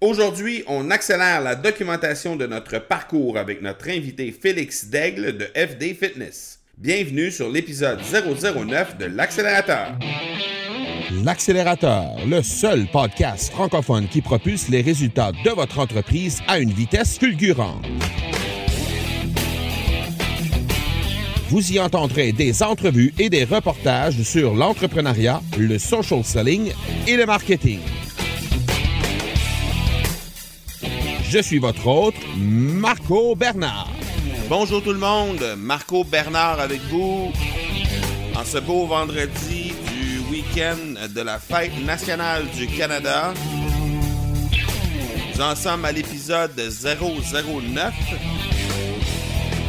Aujourd'hui, on accélère la documentation de notre parcours avec notre invité Félix Daigle de FD Fitness. Bienvenue sur l'épisode 009 de l'accélérateur. L'accélérateur, le seul podcast francophone qui propulse les résultats de votre entreprise à une vitesse fulgurante. Vous y entendrez des entrevues et des reportages sur l'entrepreneuriat, le social selling et le marketing. Je suis votre hôte, Marco Bernard. Bonjour tout le monde, Marco Bernard avec vous en ce beau vendredi du week-end de la fête nationale du Canada. Nous en sommes à l'épisode 009.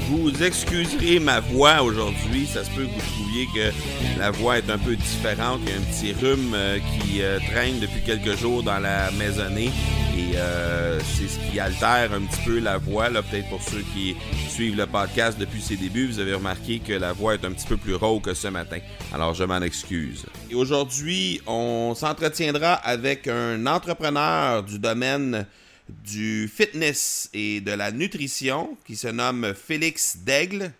Vous excuserez ma voix aujourd'hui. Ça se peut que vous trouviez que la voix est un peu différente. Il y a un petit rhume euh, qui euh, traîne depuis quelques jours dans la maisonnée. Et euh, c'est ce qui altère un petit peu la voix. Peut-être pour ceux qui suivent le podcast depuis ses débuts, vous avez remarqué que la voix est un petit peu plus rauque que ce matin. Alors je m'en excuse. Et aujourd'hui, on s'entretiendra avec un entrepreneur du domaine du fitness et de la nutrition qui se nomme Félix Daigle.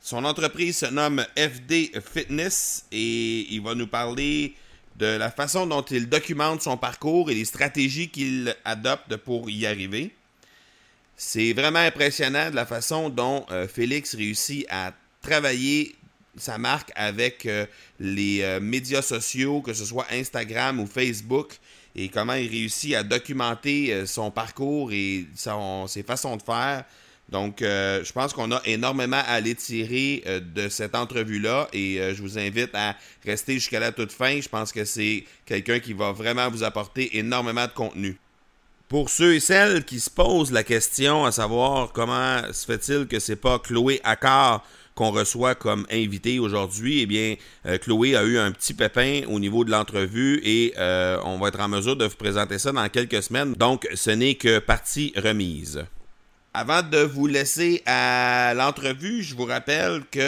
Son entreprise se nomme FD Fitness et il va nous parler de la façon dont il documente son parcours et les stratégies qu'il adopte pour y arriver. C'est vraiment impressionnant de la façon dont euh, Félix réussit à travailler sa marque avec euh, les euh, médias sociaux, que ce soit Instagram ou Facebook, et comment il réussit à documenter euh, son parcours et ses façons de faire. Donc, euh, je pense qu'on a énormément à aller tirer euh, de cette entrevue-là et je vous invite à rester jusqu'à la toute fin. Je pense que c'est quelqu'un qui va vraiment vous apporter énormément de contenu. Pour ceux et celles qui se posent la question à savoir comment se fait-il que c'est pas Chloé Accard qu'on reçoit comme invité aujourd'hui, eh bien, euh, Chloé a eu un petit pépin au niveau de l'entrevue et euh, on va être en mesure de vous présenter ça dans quelques semaines. Donc, ce n'est que partie remise. Avant de vous laisser à l'entrevue, je vous rappelle que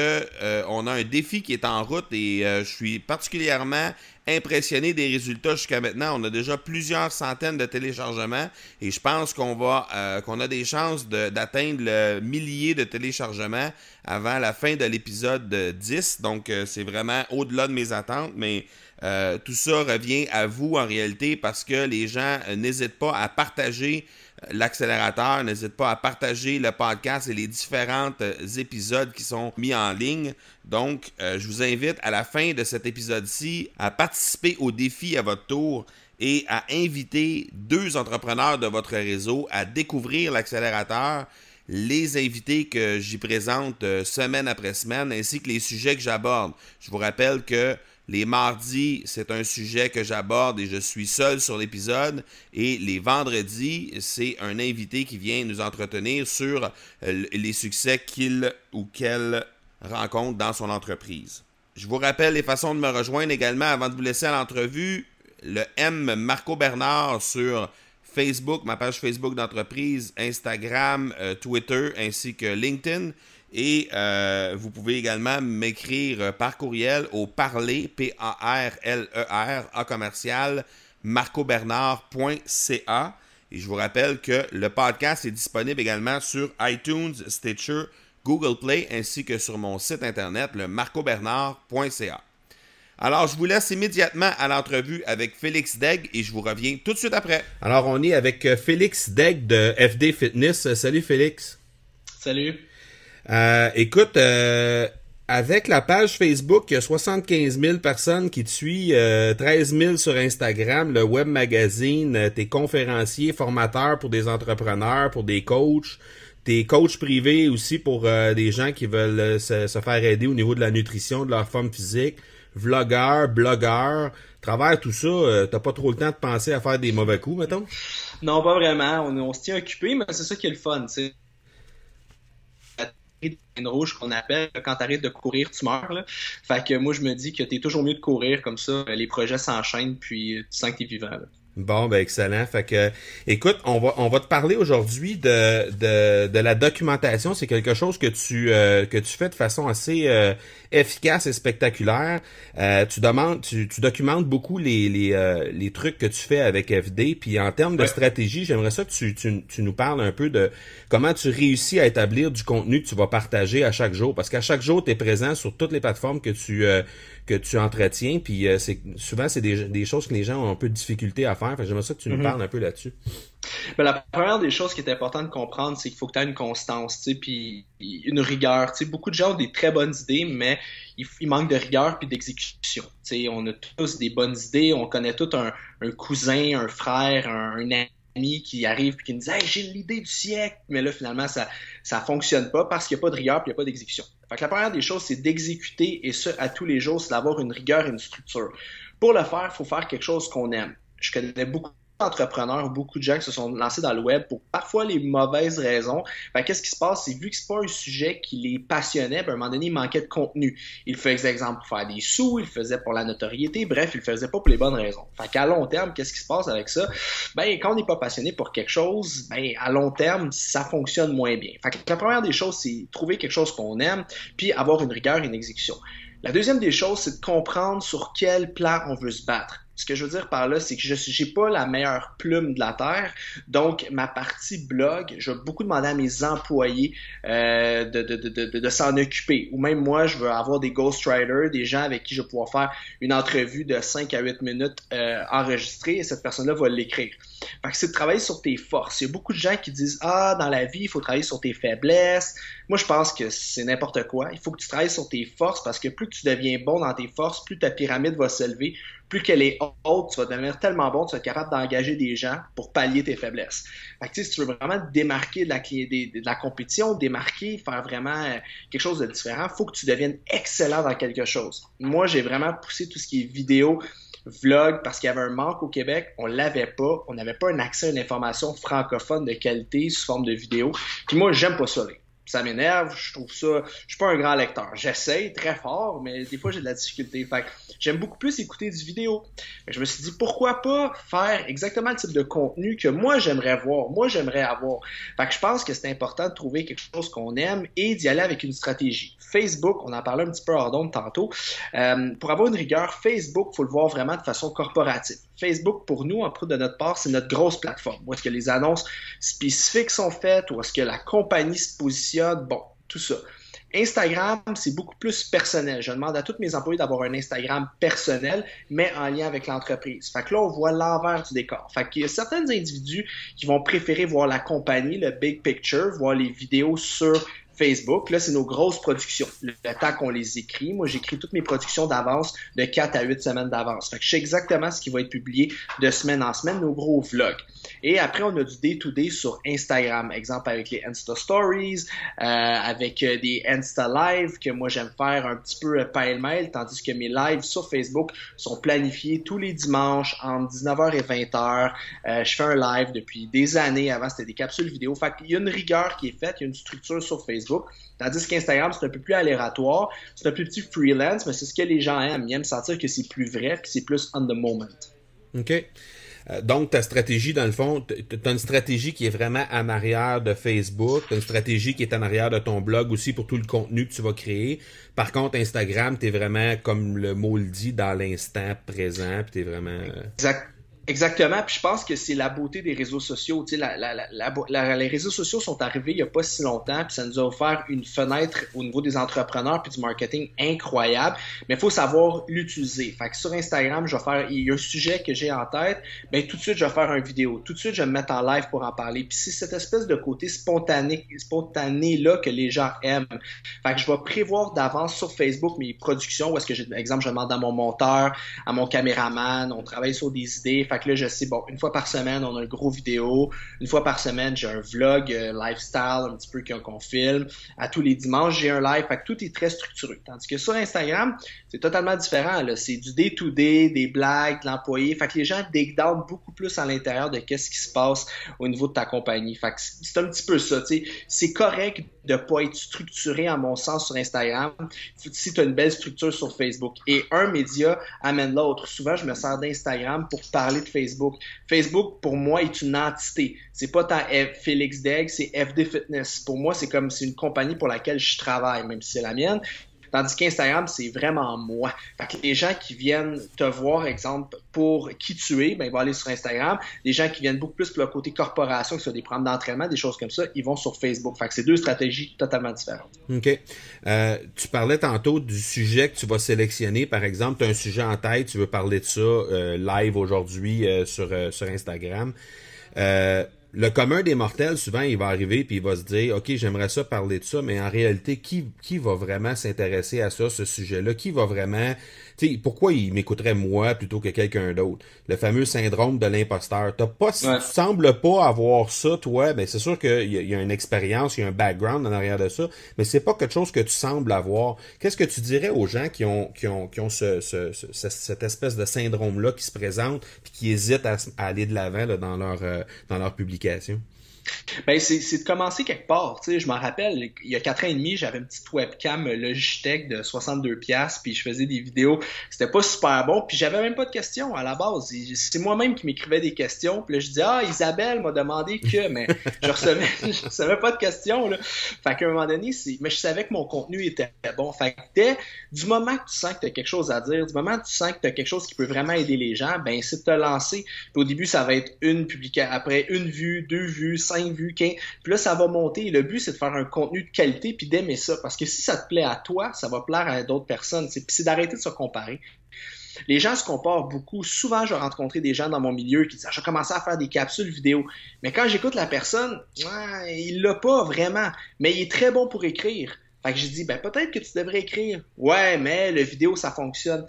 euh, on a un défi qui est en route et je suis particulièrement impressionné des résultats jusqu'à maintenant. On a déjà plusieurs centaines de téléchargements et je pense qu'on va euh, qu'on a des chances d'atteindre le millier de téléchargements avant la fin de l'épisode 10. Donc euh, c'est vraiment au-delà de mes attentes, mais euh, tout ça revient à vous en réalité parce que les gens n'hésitent pas à partager l'accélérateur. N'hésite pas à partager le podcast et les différents épisodes qui sont mis en ligne. Donc, euh, je vous invite à la fin de cet épisode-ci à participer au défi à votre tour et à inviter deux entrepreneurs de votre réseau à découvrir l'accélérateur, les invités que j'y présente euh, semaine après semaine, ainsi que les sujets que j'aborde. Je vous rappelle que Les mardis, c'est un sujet que j'aborde et je suis seul sur l'épisode. Et les vendredis, c'est un invité qui vient nous entretenir sur euh, les succès qu'il ou qu'elle rencontre dans son entreprise. Je vous rappelle les façons de me rejoindre également avant de vous laisser à l'entrevue. Le M Marco Bernard sur Facebook, ma page Facebook d'entreprise, Instagram, euh, Twitter ainsi que LinkedIn. Et euh, vous pouvez également m'écrire par courriel au parler, P-A-R-L-E-R, A commercial, marcobernard.ca. Et je vous rappelle que le podcast est disponible également sur iTunes, Stitcher, Google Play ainsi que sur mon site internet, le marcobernard.ca. Alors, je vous laisse immédiatement à l'entrevue avec Félix Degg et je vous reviens tout de suite après. Alors, on est avec euh, Félix Degg de FD Fitness. Salut Félix. Salut. Euh, écoute, euh, avec la page Facebook, il y a 75 000 personnes qui te suivent, 13 000 sur Instagram, le web magazine, tes conférenciers, formateurs pour des entrepreneurs, pour des coachs, tes coachs privés aussi pour des gens qui veulent se, faire aider au niveau de la nutrition, de leur forme physique vlogueur, blogueur, travers tout ça, euh, t'as pas trop le temps de penser à faire des mauvais coups, mettons? Non, pas vraiment. On, on se tient occupé, mais c'est ça qui est le fun, tu sais. Une rouge qu'on appelle quand t'arrêtes de courir tu meurs là. fait que moi je me dis que t'es toujours mieux de courir comme ça les projets s'enchaînent puis tu sens que t'es vivant là. Bon, ben excellent. Fait que, écoute, on va on va te parler aujourd'hui de, de, de la documentation. C'est quelque chose que tu euh, que tu fais de façon assez euh, efficace et spectaculaire. Euh, tu demandes, tu, tu, documentes beaucoup les les, les trucs que tu fais avec FD. Puis en termes de stratégie, j'aimerais ça que tu, tu, tu nous parles un peu de comment tu réussis à établir du contenu que tu vas partager à chaque jour. Parce qu'à chaque jour, tu es présent sur toutes les plateformes que tu que tu entretiens. Puis euh, c'est souvent, c'est des, des, choses que les gens ont un peu de difficulté à faire. J'aimerais ça que tu nous mhm. parles un peu là-dessus. Ben, la première des choses qui est importante de comprendre, c'est qu'il faut que tu aies une constance, puis une rigueur. sais beaucoup de gens ont des très bonnes idées, mais il, manque de rigueur puis d'exécution. On a tous des bonnes idées, on connaît tout un, cousin, un frère, un, ami qui arrive et qui nous dit j'ai l'idée du siècle, mais là finalement ça ça fonctionne pas parce qu'il n'y a pas de rigueur et il n'y a pas d'exécution. Fait que la première des choses, c'est d'exécuter et ce à tous les jours, c'est d'avoir une rigueur et une structure. Pour le faire, il faut faire quelque chose qu'on aime. Je connais beaucoup d'entrepreneurs, beaucoup de gens qui se sont lancés dans le web pour parfois les mauvaises raisons. qu'est-ce qui se passe? C'est vu que c'est pas un sujet qui les passionnait, ben, à un moment donné, il manquait de contenu. Il faisait exemple pour faire des sous, il faisait pour la notoriété, bref, il faisait pas pour les bonnes raisons. Fait qu'à long terme, qu'est-ce qui se passe avec ça? Ben, quand on n'est pas passionné pour quelque chose, ben, à long terme, ça fonctionne moins bien. Fait que la première des choses, c'est trouver quelque chose qu'on aime, puis avoir une rigueur et une exécution. La deuxième des choses, c'est de comprendre sur quel plan on veut se battre. Ce que je veux dire par là, c'est que je n'ai pas la meilleure plume de la Terre. Donc, ma partie blog, je vais beaucoup demander à mes employés euh, de, de, de, de s'en occuper. Ou même moi, je veux avoir des ghostwriters, des gens avec qui je vais pouvoir faire une entrevue de 5 à 8 minutes euh, enregistrée et cette personne-là va l'écrire. Fait que c'est de travailler sur tes forces. Il y a beaucoup de gens qui disent Ah, dans la vie, il faut travailler sur tes faiblesses. Moi, je pense que c'est n'importe quoi. Il faut que tu travailles sur tes forces parce que plus tu deviens bon dans tes forces, plus ta pyramide va s'élever, plus qu'elle est haute, tu vas devenir tellement bon, tu vas être capable d'engager des gens pour pallier tes faiblesses. Fait que, si tu veux vraiment démarquer de la, compétition, démarquer, faire vraiment euh, quelque chose de différent, faut que tu deviennes excellent dans quelque chose. Moi, j'ai vraiment poussé tout ce qui est vidéo, vlog, parce qu'il y avait un manque au Québec, on l'avait pas, on n'avait pas un accès à une information francophone de qualité sous forme de vidéo. Puis moi, j'aime pas ça ça m'énerve, je trouve ça, je suis pas un grand lecteur. J'essaye très fort, mais des fois j'ai de la difficulté. Fait j'aime beaucoup plus écouter du vidéo. je me suis dit pourquoi pas faire exactement le type de contenu que moi j'aimerais voir, moi j'aimerais avoir. Fait que je pense que c'est important de trouver quelque chose qu'on aime et d'y aller avec une stratégie. Facebook, on en parlait un petit peu hors d'onde tantôt. Euh, pour avoir une rigueur, Facebook, faut le voir vraiment de façon corporative. Facebook, pour nous, en de notre part, c'est notre grosse plateforme. Où est-ce que les annonces spécifiques sont faites, où est-ce que la compagnie se positionne, bon, tout ça. Instagram, c'est beaucoup plus personnel. Je demande à tous mes employés d'avoir un Instagram personnel, mais en lien avec l'entreprise. Fait que là, on voit l'envers du décor. Fait qu'il y a certains individus qui vont préférer voir la compagnie, le big picture, voir les vidéos sur Facebook. Là, c'est nos grosses productions. Le, temps qu'on les écrit, moi, j'écris toutes mes productions d'avance de 4 à 8 semaines d'avance. Fait que je sais exactement ce qui va être publié de semaine en semaine, nos gros vlogs. Et après, on a du day-to-day sur Instagram. Exemple avec les Insta Stories, euh, avec euh, des Insta Live que moi j'aime faire un petit peu pile-mail, tandis que mes lives sur Facebook sont planifiés tous les dimanches entre 19h et 20h. Euh, je fais un live depuis des années. Avant, c'était des capsules vidéo. Fait qu'il y a une rigueur qui est faite, il y a une structure sur Facebook. Tandis qu'Instagram, c'est un peu plus aléatoire, c'est un peu petit freelance, mais c'est ce que les gens aiment. Ils aiment sentir que c'est plus vrai, que c'est plus on the moment. OK. Euh, donc, ta stratégie, dans le fond, tu as une stratégie qui est vraiment en arrière de Facebook, tu une stratégie qui est en arrière de ton blog aussi pour tout le contenu que tu vas créer. Par contre, Instagram, tu es vraiment, comme le mot le dit, dans l'instant présent, puis tu es vraiment... Euh, exact. Exactement, puis je pense que c'est la beauté des réseaux sociaux. Tu sais, les réseaux sociaux sont arrivés il n'y a pas si longtemps, puis ça nous a offert une fenêtre au niveau des entrepreneurs puis du marketing incroyable, mais il faut savoir l'utiliser. Fait que sur Instagram, je vais faire, il y a un sujet que j'ai en tête, ben tout de suite je vais faire une vidéo, tout de suite je vais me mettre en live pour en parler. Puis c'est cette espèce de côté spontané, spontané là que les gens aiment. Fait que je vais prévoir d'avance sur Facebook mes productions, où est-ce que j'ai, exemple, je demande à mon monteur, à mon caméraman, on travaille sur des idées. Fait que là, je sais, bon, une fois par semaine, on a un gros vidéo. Une fois par semaine, j'ai un vlog euh, lifestyle un petit peu qu'on filme. À tous les dimanches, j'ai un live. Fait que tout est très structuré. Tandis que sur Instagram, c'est totalement différent. C'est du day-to-day, des blagues, de l'employé. Fait que les gens down beaucoup plus à l'intérieur de qu'est-ce qui se passe au niveau de ta compagnie. Fait que c'est un petit peu ça. C'est correct de pas être structuré, à mon sens, sur Instagram si tu as une belle structure sur Facebook. Et un média amène l'autre. Souvent, je me sers d'Instagram pour parler Facebook. Facebook, pour moi, est une entité. C'est pas tant Félix Degg, c'est FD Fitness. Pour moi, c'est comme c'est une compagnie pour laquelle je travaille, même si c'est la mienne. Tandis qu'Instagram, c'est vraiment moi. Fait que les gens qui viennent te voir, exemple, pour qui tu es, ben, ils vont aller sur Instagram. Les gens qui viennent beaucoup plus pour le côté corporation, que ce des programmes d'entraînement, des choses comme ça, ils vont sur Facebook. Fait que c'est deux stratégies totalement différentes. OK. Euh, tu parlais tantôt du sujet que tu vas sélectionner. Par exemple, tu as un sujet en tête, tu veux parler de ça euh, live aujourd'hui euh, sur, Instagram. Le commun des mortels, souvent, il va arriver puis il va se dire, OK, j'aimerais ça parler de ça, mais en réalité, qui, qui va vraiment s'intéresser à ça, ce sujet-là? Qui va vraiment pourquoi il m'écouterait moi plutôt que quelqu'un d'autre? Le fameux syndrome de l'imposteur. T'as pas, tu sembles pas avoir ça, toi. Ben, c'est sûr qu'il y, y, a une expérience, il y a un background en arrière de ça, mais c'est pas quelque chose que tu sembles avoir. Qu'est-ce que tu dirais aux gens qui ont, qui ont, qui ont ce, ce, cette espèce de syndrome-là qui se présente puis qui hésitent à, aller de l'avant dans leur, euh, dans leur publication? Ben, c'est de commencer quelque part. Tu sais, je m'en rappelle, il y a quatre ans et demi, j'avais une petite webcam Logitech de 62 pièces puis je faisais des vidéos. C'était pas super bon, puis j'avais même pas de questions à la base. C'est moi-même qui m'écrivais des questions, puis là, je disais ah Isabelle m'a demandé que, mais je recevais, je recevais pas de questions là. Fait qu'à un moment donné, c'est, mais je savais que mon contenu était bon. Fait que dès du moment que tu sens que tu as quelque chose à dire, du moment que tu sens que tu as quelque chose qui peut vraiment aider les gens, ben c'est de te lancer. Puis au début, ça va être une publication, après une vue, deux vues, cinq vues, quinze. Puis là, ça va monter. le but, c'est de faire un contenu de qualité puis d'aimer ça. Parce que si ça te plaît à toi, ça va plaire à d'autres personnes. Puis c'est d'arrêter de se comparer. Les gens se comparent beaucoup. Souvent, je rencontré des gens dans mon milieu qui disent ah, J'ai commencé à faire des capsules vidéo. Mais quand j'écoute la personne, il l'a pas vraiment. Mais il est très bon pour écrire. Fait que j'ai dit, ben peut-être que tu devrais écrire. Ouais, mais le vidéo, ça fonctionne.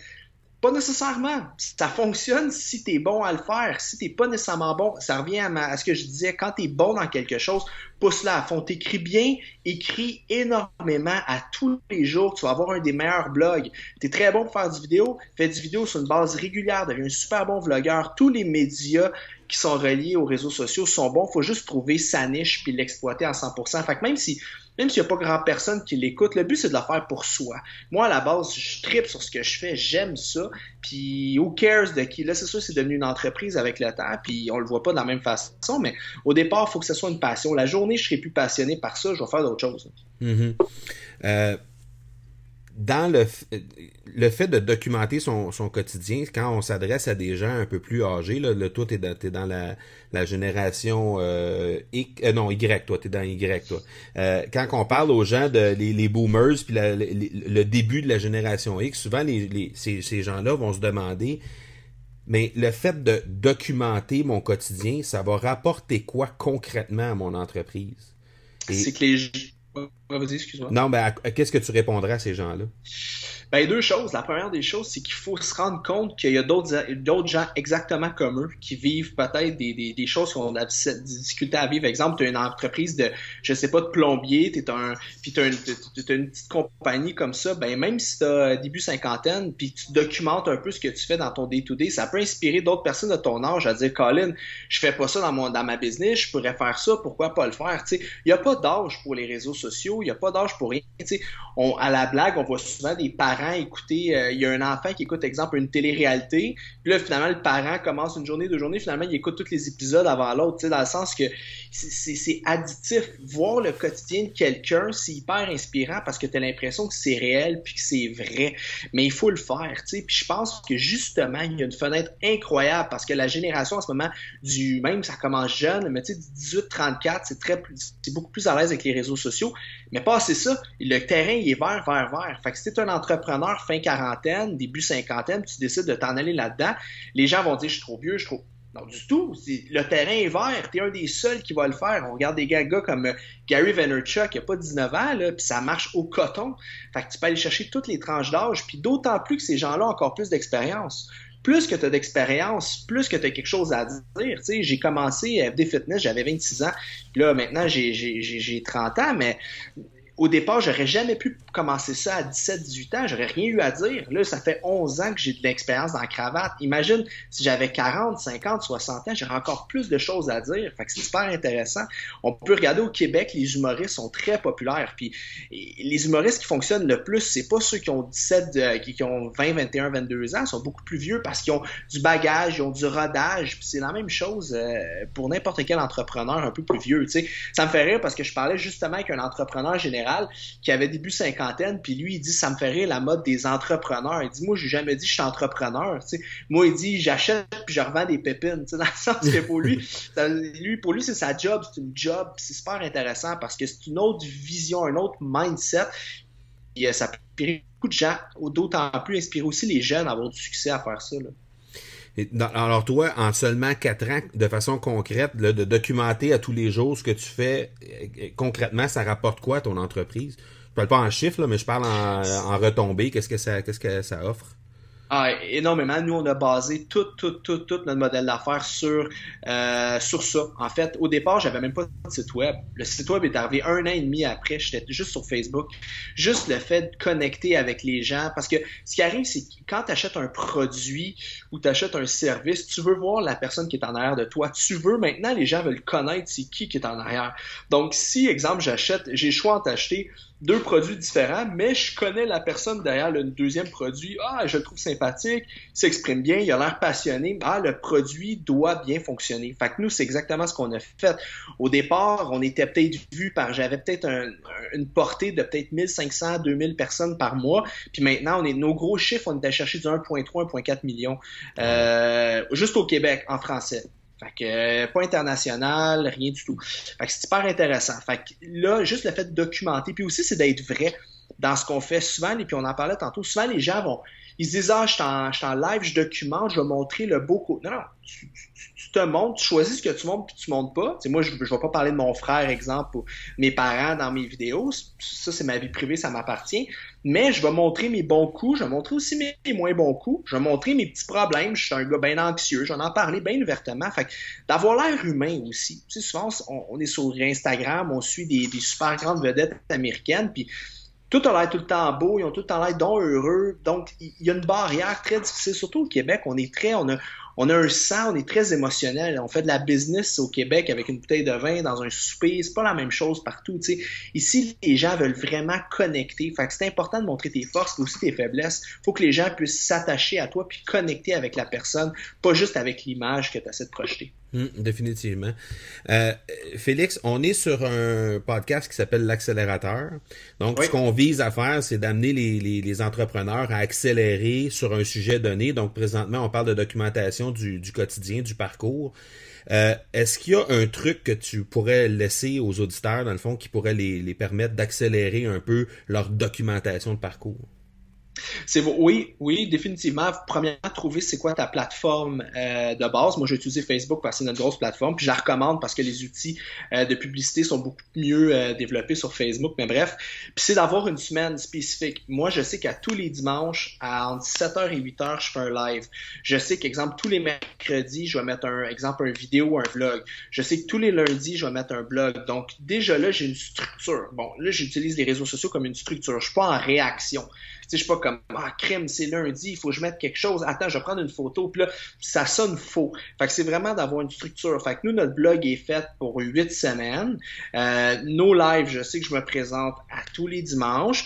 Pas nécessairement. Ça fonctionne si tu bon à le faire. Si t'es pas nécessairement bon, ça revient à, ce que je disais, quand tu es bon dans quelque chose, pousse-la à fond. T'écris bien, écris énormément à tous les jours. Tu vas avoir un des meilleurs blogs. Tu très bon pour faire du vidéo. Fais du vidéo sur une base régulière. Deviens un super bon vlogueur. Tous les médias qui sont reliés aux réseaux sociaux sont bons. faut juste trouver sa niche puis l'exploiter à 100%. Fait que même si même s'il n'y a pas grand personne qui l'écoute, le but c'est de le faire pour soi. Moi, à la base, je tripe sur ce que je fais, j'aime ça, puis who cares de qui? Là, c'est sûr, c'est devenu une entreprise avec le temps, puis on le voit pas de la même façon, mais au départ, il faut que ce soit une passion. La journée, je serai plus passionné par ça, je vais faire d'autres choses. Mm-hmm. Euh, dans le, le fait de documenter son, son quotidien, quand on s'adresse à des gens un peu plus âgés, là, le toi, t'es dans, es dans la, la génération euh, X, euh, non, Y, toi, t'es dans Y, toi. Euh, quand on parle aux gens de les, les boomers puis le début de la génération X, souvent les, les ces, ces gens-là vont se demander mais le fait de documenter mon quotidien, ça va rapporter quoi concrètement à mon entreprise? C'est que les excuse-moi. Non, ben, qu'est-ce que tu répondrais à ces gens-là? Ben, deux choses. La première des choses, c'est qu'il faut se rendre compte qu'il y a d'autres, d'autres gens exactement comme eux qui vivent peut-être des, des, des choses qu'on a des difficultés à vivre. Exemple, tu as une entreprise de, je sais pas, de plombier, t'es un, puis tu as une, une petite compagnie comme ça. Ben, même si tu as début cinquantaine, puis tu documentes un peu ce que tu fais dans ton day-to-day, ça peut inspirer d'autres personnes de ton âge à dire, Colin, je fais pas ça dans, mon, dans ma business, je pourrais faire ça, pourquoi pas le faire? Il n'y a pas d'âge pour les réseaux il n'y a pas d'âge pour rien. On, à la blague, on voit souvent des parents écouter, euh, il y a un enfant qui écoute, exemple, une télé-réalité, puis là, finalement, le parent commence une journée, deux journées, finalement, il écoute tous les épisodes avant l'autre, dans le sens que c'est additif. Voir le quotidien de quelqu'un, c'est hyper inspirant parce que tu as l'impression que c'est réel puis que c'est vrai. Mais il faut le faire, tu sais. Puis je pense que justement, il y a une fenêtre incroyable parce que la génération en ce moment du même, ça commence jeune, mais tu sais, 18-34, c'est très c'est beaucoup plus à l'aise avec les réseaux sociaux. Mais pas assez ça, le terrain, il est vert, vert, vert. Fait que si tu un entrepreneur fin quarantaine, début cinquantaine, tu décides de t'en aller là-dedans, les gens vont dire, je suis trop vieux, je suis trop non, du tout. Le terrain est vert. T'es un des seuls qui va le faire. On regarde des gars, comme euh, Gary Vaynerchuk, qui a pas 19 ans, puis ça marche au coton. Fait que tu peux aller chercher toutes les tranches d'âge, puis d'autant plus que ces gens-là ont encore plus d'expérience. Plus que tu as d'expérience, plus que tu as quelque chose à dire. J'ai commencé FD Fitness, j'avais 26 ans. Là, maintenant, j'ai 30 ans, mais au départ, j'aurais jamais pu commencer ça à 17-18 ans. J'aurais rien eu à dire. Là, ça fait 11 ans que j'ai de l'expérience dans la cravate. Imagine si j'avais 40, 50, 60 ans, j'aurais encore plus de choses à dire. Fait que c'est super intéressant. On peut regarder au Québec, les humoristes sont très populaires. Puis les humoristes qui fonctionnent le plus, c'est pas ceux qui ont 17, euh, qui, ont 20, 21, 22 ans. Ils sont beaucoup plus vieux parce qu'ils ont du bagage, ils ont du rodage. Puis c'est la même chose euh, pour n'importe quel entrepreneur un peu plus vieux. Ça me fait rire parce que je parlais justement avec un entrepreneur général qui avait début cinquantaine, puis lui, il dit, ça me fait rire la mode des entrepreneurs. Il dit, moi, j'ai jamais dit je suis entrepreneur. Moi, il dit, j'achète puis je revends des pépines. Dans le sens que pour lui, lui pour lui, c'est sa job, c'est une job. C'est super intéressant parce que c'est une autre vision, un autre mindset. Et ça peut inspirer beaucoup de gens, d'autant plus inspirer aussi les jeunes à avoir du succès à faire ça. Là alors toi, en seulement quatre ans, de façon concrète, de documenter à tous les jours ce que tu fais, euh, concrètement, ça rapporte quoi à ton entreprise? Je parle pas en chiffres, mais je parle en, en retombées. Qu'est-ce que ça, qu'est-ce que ça offre? Ah, énormément. Nous, on a basé tout, tout, tout, tout notre modèle d'affaires sur, euh, sur ça. En fait, au départ, j'avais même pas de site web. Le site web est arrivé un an et demi après. J'étais juste sur Facebook. Juste le fait de connecter avec les gens. Parce que ce qui arrive, c'est que quand tu achètes un produit ou tu achètes un service, tu veux voir la personne qui est en arrière de toi. Tu veux, maintenant, les gens veulent connaître c'est qui qui est en arrière. Donc, si, exemple, j'achète, j'ai le choix entre acheter deux produits différents, mais je connais la personne derrière le deuxième produit. Ah, je le trouve sympathique, il s'exprime bien, il a l'air passionné. Ah, le produit doit bien fonctionner. Fait que nous, c'est exactement ce qu'on a fait. Au départ, on était peut-être vu par, j'avais peut-être une portée de peut-être 1500, 2000 personnes par mois. Puis maintenant, on est, nos gros chiffres, on était chercher du 1.3, 1.4 millions, euh, juste au Québec, en français. Fait que euh, pas international, rien du tout. Fait que c'est super intéressant. Fait que là, juste le fait de documenter, puis aussi c'est d'être vrai dans ce qu'on fait souvent, et puis on en parlait tantôt, souvent les gens vont, ils se disent Ah, je suis en, live, je documente, je vais montrer le beau côté. Non, non, te montres, tu choisis ce que tu montres puis tu montres pas. sais, moi, je ne vais pas parler de mon frère, exemple, ou mes parents dans mes vidéos. Ça, c'est ma vie privée, ça m'appartient. Mais je vais montrer mes bons coups, je vais montrer aussi mes, moins bons coups, je vais montrer mes petits problèmes. Je suis un gars bien anxieux, j'en ai parlé bien ouvertement. Fait d'avoir l'air humain aussi. Tu sais, souvent, on, est sur Instagram, on suit des, des super grandes vedettes américaines, puis tout a l'air tout le temps beau, ils ont tout le temps l'air donc heureux. Donc, il y a une barrière très difficile, surtout au Québec. On est très, on a, on a un sang, on est très émotionnel. On fait de la business au Québec avec une bouteille de vin dans un souper. C'est pas la même chose partout. Ici, les gens veulent vraiment connecter. Fait que c'est important de montrer tes forces et aussi tes faiblesses. faut que les gens puissent s'attacher à toi puis connecter avec la personne, pas juste avec l'image que tu essaies de projeter. Hum, définitivement. Euh, Félix, on est sur un podcast qui s'appelle l'accélérateur. Donc, ce qu'on vise à faire, c'est d'amener les, les, les, entrepreneurs à accélérer sur un sujet donné. Donc, présentement, on parle de documentation du, du quotidien, du parcours. Euh, Est-ce qu'il y a un truc que tu pourrais laisser aux auditeurs, dans le fond, qui pourrait les, les permettre d'accélérer un peu leur documentation de parcours? Oui, oui, définitivement. Premièrement, trouver c'est quoi ta plateforme euh, de base. Moi, j'ai utilisé Facebook parce que c'est notre grosse plateforme, je la recommande parce que les outils euh, de publicité sont beaucoup mieux euh, développés sur Facebook. Mais bref, puis c'est d'avoir une semaine spécifique. Moi, je sais qu'à tous les dimanches, à entre 7h et 8h, je fais un live. Je sais qu'exemple tous les mercredis, je vais mettre un exemple un vidéo ou un vlog. Je sais que tous les lundis, je vais mettre un blog. Donc déjà là, j'ai une structure. Bon, là, j'utilise les réseaux sociaux comme une structure. Je suis pas en réaction je suis pas comme ah crème, c'est lundi, il faut que je mette quelque chose. Attends, je vais prendre une photo, puis là, ça sonne faux. Fait que c'est vraiment d'avoir une structure. Fait que nous, notre blog est fait pour huit semaines. Euh, nos lives, je sais que je me présente à tous les dimanches.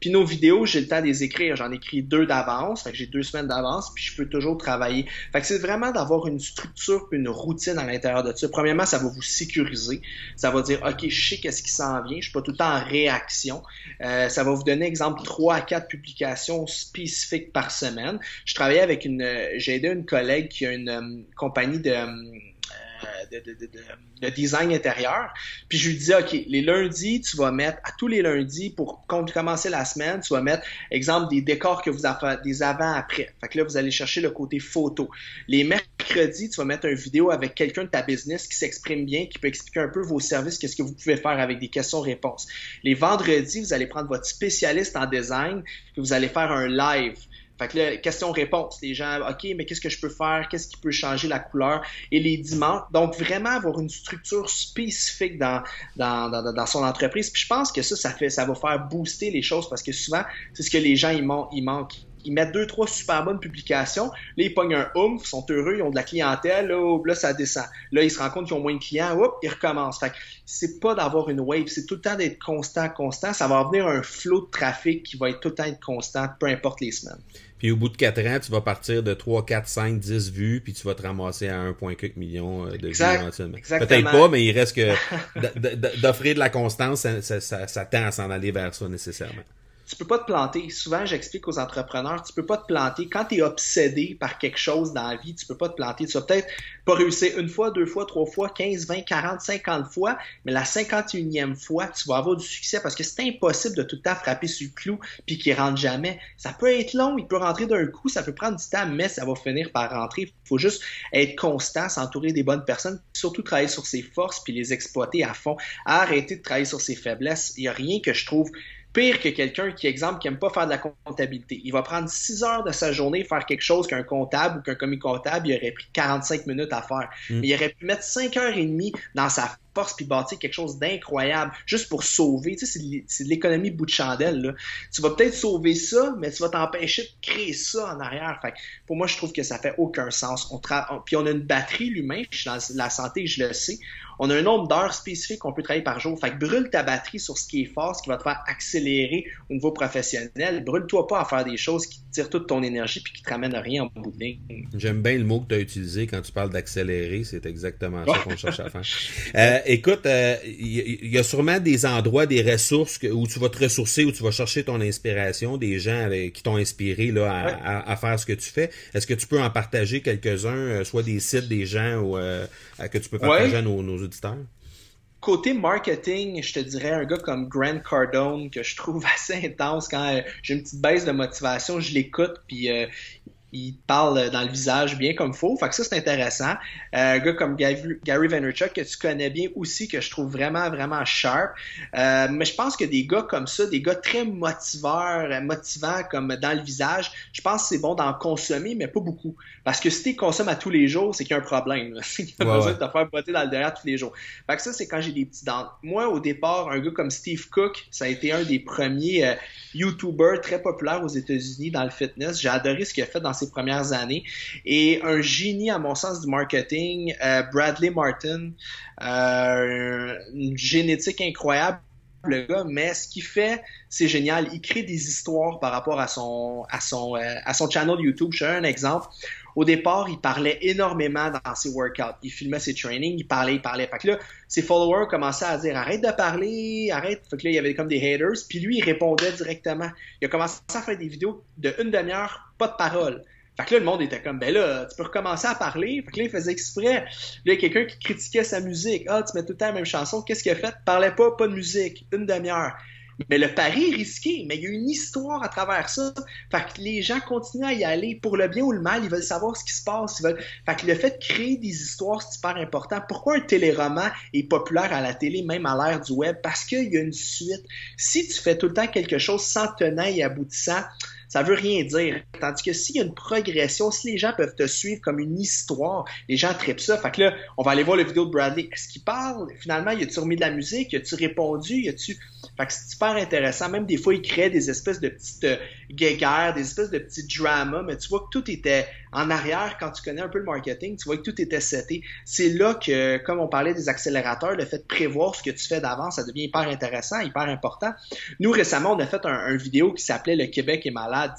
Puis nos vidéos, j'ai le temps de les écrire. J'en écris deux d'avance, fait que j'ai deux semaines d'avance, puis je peux toujours travailler. Fait que c'est vraiment d'avoir une structure une routine à l'intérieur de ça. Premièrement, ça va vous sécuriser. Ça va dire, OK, je sais qu'est-ce qui s'en vient. Je suis pas tout le temps en réaction. Euh, ça va vous donner, exemple, trois à quatre publications spécifiques par semaine. Je travaillais avec une, j'ai aidé une collègue qui a une euh, compagnie de, de, de, de, design intérieur. Puis je lui disais, OK, les lundis, tu vas mettre, à tous les lundis, pour commencer la semaine, tu vas mettre, exemple, des décors que vous avez, des avant-après. Fait que là, vous allez chercher le côté photo. Les mercredis, tu vas mettre une vidéo avec quelqu'un de ta business qui s'exprime bien, qui peut expliquer un peu vos services, qu'est-ce que vous pouvez faire avec des questions-réponses. Les vendredis, vous allez prendre votre spécialiste en design, et vous allez faire un live. Fait que là, question-réponse, les gens, OK, mais qu'est-ce que je peux faire? Qu'est-ce qui peut changer la couleur? Et les dimanches, donc vraiment avoir une structure spécifique dans, dans, dans, dans son entreprise. Puis je pense que ça, ça fait, ça va faire booster les choses parce que souvent, c'est ce que les gens, ils, manquent ils mettent deux, trois super bonnes publications. Là, ils pognent un oomph, ils sont heureux, ils ont de la clientèle. Là, là ça descend. Là, ils se rendent compte qu'ils ont moins de clients. Hop, ils recommencent. Fait c'est pas d'avoir une wave, c'est tout le temps d'être constant, constant. Ça va venir un flot de trafic qui va être tout le temps constant, peu importe les semaines. Puis au bout de 4 ans, tu vas partir de 3, 4, 5, 10 vues, puis tu vas te ramasser à 1,4 million euh, de exact, vues Peut-être pas, mais il reste que d'offrir de la constance, ça, ça, ça tend à s'en aller vers ça nécessairement tu peux pas te planter. Souvent, j'explique aux entrepreneurs, tu peux pas te planter. Quand tu es obsédé par quelque chose dans la vie, tu peux pas te planter. Tu vas peut-être pas réussir une fois, deux fois, trois fois, 15, 20, 40, 50 fois, mais la 51e fois, tu vas avoir du succès parce que c'est impossible de tout le temps frapper sur le clou puis qu'il rentre jamais. Ça peut être long, il peut rentrer d'un coup, ça peut prendre du temps, mais ça va finir par rentrer. Il faut juste être constant, s'entourer des bonnes personnes, surtout travailler sur ses forces puis les exploiter à fond. Arrêter de travailler sur ses faiblesses. Il n'y a rien que je trouve pire que quelqu'un qui, exemple, qui aime pas faire de la comptabilité. Il va prendre 6 heures de sa journée faire quelque chose qu'un comptable ou qu'un commis comptable, il aurait pris 45 minutes à faire. Mm. Mais il aurait pu mettre 5 heures et demie dans sa force puis bâtir quelque chose d'incroyable juste pour sauver. Tu sais, c'est de l'économie bout de chandelle. Là. Tu vas peut-être sauver ça, mais tu vas t'empêcher de créer ça en arrière. Fait pour moi, je trouve que ça fait aucun sens. On Puis on a une batterie, l'humain, je suis dans la santé, je le sais on a un nombre d'heures spécifiques qu'on peut travailler par jour. Fait que brûle ta batterie sur ce qui est fort, ce qui va te faire accélérer au niveau professionnel. Brûle-toi pas à faire des choses qui tirent toute ton énergie puis qui te ramènent à rien en bout de ligne. J'aime bien le mot que tu as utilisé quand tu parles d'accélérer. C'est exactement ça qu'on cherche à faire. Euh, écoute, il euh, y, a sûrement des endroits, des ressources où tu vas te ressourcer, où tu vas chercher ton inspiration, des gens qui t'ont inspiré là, à, faire ce que tu fais. Est-ce que tu peux en partager quelques-uns, euh, soit des sites, des gens ou, que tu peux partager à nos, nos Côté marketing, je te dirais un gars comme Grant Cardone que je trouve assez intense quand j'ai une petite baisse de motivation, je l'écoute puis euh, il parle dans le visage bien comme faut. Fait que ça, c'est intéressant. Euh, un gars comme Gary, Vaynerchuk, que tu connais bien aussi, que je trouve vraiment, vraiment sharp. Euh, mais je pense que des gars comme ça, des gars très motiveurs, euh, motivants comme dans le visage, je pense que c'est bon d'en consommer, mais pas beaucoup. Parce que si tu consommes à tous les jours, c'est qu'il y a un problème. Il y a besoin de te faire botter dans le derrière tous les jours. Fait que ça, c'est quand j'ai des petits dents. Moi, au départ, un gars comme Steve Cook, ça a été un des premiers YouTubers très populaires aux États-Unis dans le fitness. J'ai adoré ce qu'il a fait dans ses premières années. Et un génie, à mon sens, du marketing, euh, Bradley Martin, euh, une génétique incroyable le gars, mais ce qu'il fait, c'est génial. Il crée des histoires par rapport à son à son euh, à son channel YouTube. Je un exemple. Au départ, il parlait énormément dans ses workouts. Il filmait ses trainings, il parlait, il parlait. Fait que là, ses followers commençaient à dire arrête de parler, arrête. Fait que là, il y avait comme des haters. Puis lui, il répondait directement. Il a commencé à faire des vidéos de une demi-heure, pas de parole. Fait que là, le monde était comme, ben là, tu peux recommencer à parler. Fait que là, il faisait exprès. Là, il y a quelqu'un qui critiquait sa musique. Ah, tu mets tout le temps la même chanson. Qu'est-ce qu'il a fait? Parlait pas, pas de musique. Une demi-heure. Mais le pari est risqué, mais il y a une histoire à travers ça. Fait que les gens continuent à y aller pour le bien ou le mal, ils veulent savoir ce qui se passe. Ils veulent... Fait que le fait de créer des histoires, c'est super important. Pourquoi un téléroman est populaire à la télé, même à l'ère du web? Parce qu'il y a une suite. Si tu fais tout le temps quelque chose sans tenant et aboutissant, ça veut rien dire. Tandis que s'il y a une progression, si les gens peuvent te suivre comme une histoire, les gens trippent ça. Fait que là, on va aller voir la vidéo de Bradley. Est-ce qu'il parle? Finalement, y a-tu remis de la musique? Y a-tu répondu? Y a-tu... Fait que c'est super intéressant. Même des fois, il crée des espèces de petites euh, des espèces de petits dramas, mais tu vois que tout était en arrière quand tu connais un peu le marketing, tu vois que tout était seté. C'est là que, comme on parlait des accélérateurs, le fait de prévoir ce que tu fais d'avance, ça devient hyper intéressant, hyper important. Nous, récemment, on a fait un, vidéo qui s'appelait Le Québec est malade.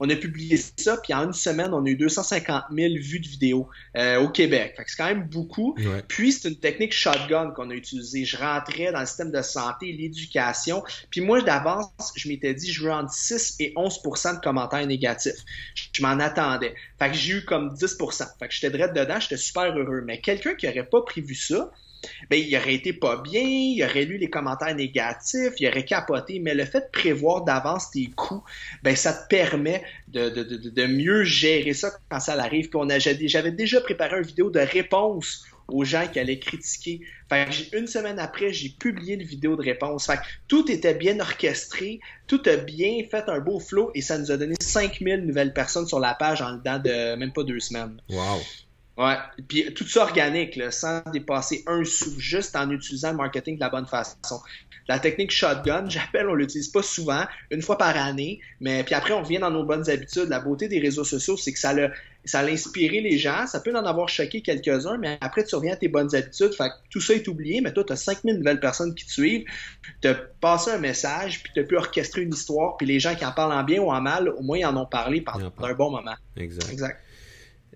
On a publié ça, puis en une semaine, on a eu 250 000 vues de vidéos euh, au Québec. Fait que c'est quand même beaucoup. Puis, c'est une technique shotgun qu'on a utilisée. Je rentrais dans le système de santé, l'éducation. Puis moi, d'avance, je m'étais dit, je veux entre 6 et 11% de commentaires négatifs. Je m'en attendais. Fait que j'ai eu comme 10 Fait que j'étais direct dedans, j'étais super heureux. Mais quelqu'un qui aurait pas prévu ça, ben, il aurait été pas bien, il aurait lu les commentaires négatifs, il aurait capoté. Mais le fait de prévoir d'avance tes coûts, ben, ça te permet de, de, de, de mieux gérer ça quand ça arrive. j'avais déjà préparé une vidéo de réponse aux gens qui allaient critiquer. Fait une semaine après, j'ai publié une vidéo de réponse. Fait tout était bien orchestré, tout a bien fait un beau flow et ça nous a donné 5000 nouvelles personnes sur la page en dedans de même pas deux semaines. Wow. Ouais, puis tout ça organique, là, sans dépasser un sou, juste en utilisant le marketing de la bonne façon. La technique shotgun, j'appelle, on l'utilise pas souvent, une fois par année, mais puis après on revient dans nos bonnes habitudes. La beauté des réseaux sociaux, c'est que ça l'a ça a inspiré les gens, ça peut en avoir choqué quelques-uns, mais après tu reviens à tes bonnes habitudes, fait que tout ça est oublié, mais toi tu as 5000 nouvelles personnes qui te suivent, tu as passé un message, puis tu as pu orchestrer une histoire, puis les gens qui en parlent en bien ou en mal, au moins ils en ont parlé pendant un bon moment. Exact. Exact.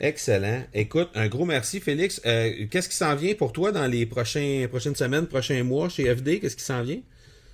Excellent. Écoute, un gros merci, Félix. Euh, qu'est-ce qui s'en vient pour toi dans les prochaines semaines, prochains mois chez FD? Qu'est-ce qui s'en vient?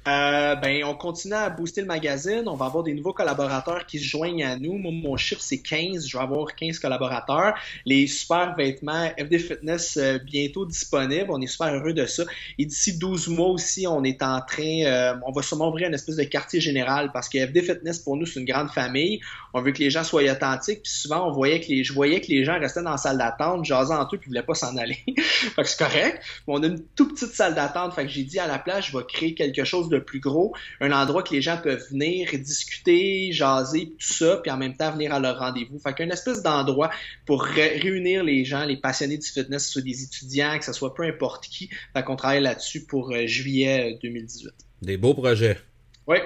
Euh, ben, on continue à booster le magazine. On va avoir des nouveaux collaborateurs qui se joignent à nous. Moi, mon chiffre, c'est 15. Je vais avoir 15 collaborateurs. Les super vêtements FD Fitness euh, bientôt disponibles. On est super heureux de ça. Et d'ici 12 mois aussi, on est en train, euh, on va sûrement ouvrir une espèce de quartier général parce que FD Fitness, pour nous, c'est une grande famille. On veut que les gens soient authentiques. Puis souvent, on voyait que les, je voyais que les gens restaient dans la salle d'attente, jasant entre eux, puis voulaient pas s'en aller. fait que c'est correct. on a une toute petite salle d'attente. Fait que j'ai dit à la place, je vais créer quelque chose de plus gros, un endroit que les gens peuvent venir discuter, jaser, tout ça, puis en même temps venir à leur rendez-vous. Fait qu'une espèce d'endroit pour réunir les gens, les passionnés du fitness, que ce soit des étudiants, que ce soit peu importe qui. Fait qu'on travaille là-dessus pour euh, juillet 2018. Euh, des beaux projets. Oui.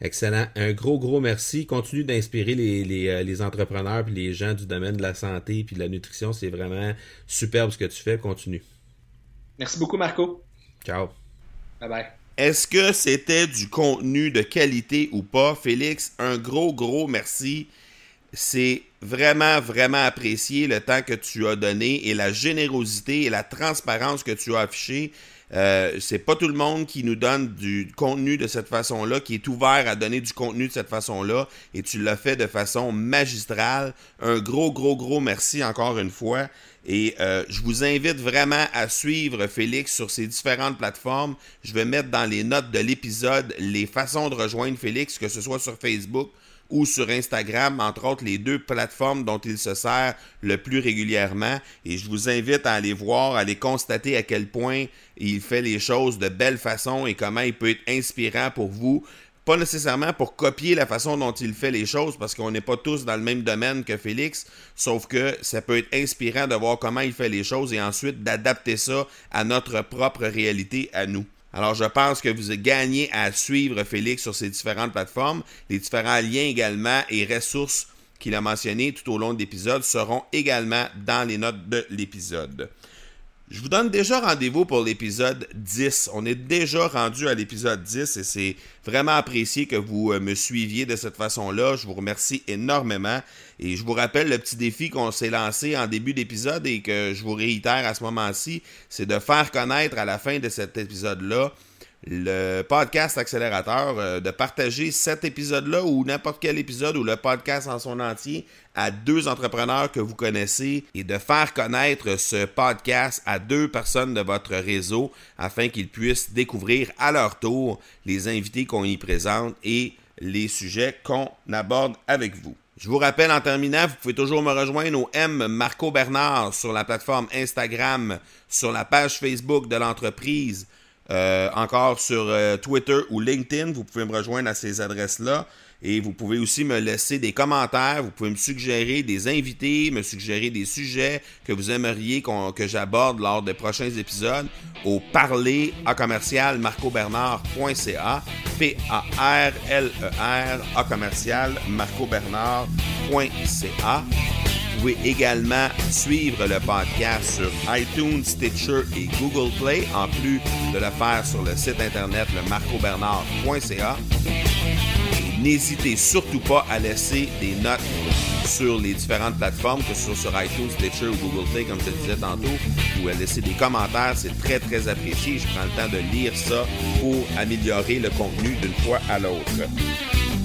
Excellent. Un gros, gros merci. Continue d'inspirer les, les, euh, les entrepreneurs et les gens du domaine de la santé puis de la nutrition. C'est vraiment superbe ce que tu fais. Continue. Merci beaucoup, Marco. Ciao. Bye bye. Est-ce que c'était du contenu de qualité ou pas? Félix, un gros, gros merci. C'est vraiment, vraiment apprécié le temps que tu as donné et la générosité et la transparence que tu as affichée. Euh, c'est pas tout le monde qui nous donne du contenu de cette façon-là, qui est ouvert à donner du contenu de cette façon-là, et tu l'as fait de façon magistrale. Un gros, gros, gros merci encore une fois. Et euh, je vous invite vraiment à suivre Félix sur ses différentes plateformes. Je vais mettre dans les notes de l'épisode les façons de rejoindre Félix, que ce soit sur Facebook ou sur Instagram, entre autres les deux plateformes dont il se sert le plus régulièrement. Et je vous invite à aller voir, à aller constater à quel point il fait les choses de belle façon et comment il peut être inspirant pour vous pas nécessairement pour copier la façon dont il fait les choses, parce qu'on n'est pas tous dans le même domaine que Félix, sauf que ça peut être inspirant de voir comment il fait les choses et ensuite d'adapter ça à notre propre réalité à nous. Alors je pense que vous gagnez à suivre Félix sur ses différentes plateformes. Les différents liens également et ressources qu'il a mentionnés tout au long de l'épisode seront également dans les notes de l'épisode. Je vous donne déjà rendez-vous pour l'épisode 10. On est déjà rendu à l'épisode 10 et c'est vraiment apprécié que vous euh, me suiviez de cette façon-là. Je vous remercie énormément et je vous rappelle le petit défi qu'on s'est lancé en début d'épisode et que je vous réitère à ce moment-ci, c'est de faire connaître à la fin de cet épisode-là le podcast accélérateur, euh, de partager cet épisode-là ou n'importe quel épisode ou le podcast en son entier à deux entrepreneurs que vous connaissez et de faire connaître ce podcast à deux personnes de votre réseau afin qu'ils puissent découvrir à leur tour les invités qu'on y présente et les sujets qu'on aborde avec vous. Je vous rappelle en terminant, vous pouvez toujours me rejoindre au M Marco Bernard sur la plateforme Instagram, sur la page Facebook de l'entreprise, euh, encore sur euh, Twitter ou LinkedIn. Vous pouvez me rejoindre à ces adresses-là. Et vous pouvez aussi me laisser des commentaires, vous pouvez me suggérer des invités, me suggérer des sujets que vous aimeriez que j'aborde lors des prochains épisodes au parler à commercial marcobernard.ca P-A-R-L-E-R à commercial marcobernard.ca pouvez également suivre le podcast sur iTunes, Stitcher et Google Play, en plus de le faire sur le site internet le marcobernard.ca. N'hésitez surtout pas à laisser des notes sur les différentes plateformes, que ce soit sur iTunes, Stitcher ou Google Play, comme je te disais tantôt, ou à laisser des commentaires. C'est très, très apprécié. Je prends le temps de lire ça pour améliorer le contenu d'une fois à l'autre.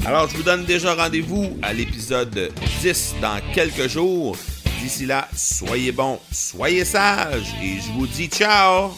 Alors, je vous donne déjà rendez-vous à l'épisode 10 dans quelques jours. D'ici là, soyez bons, soyez sages et je vous dis ciao!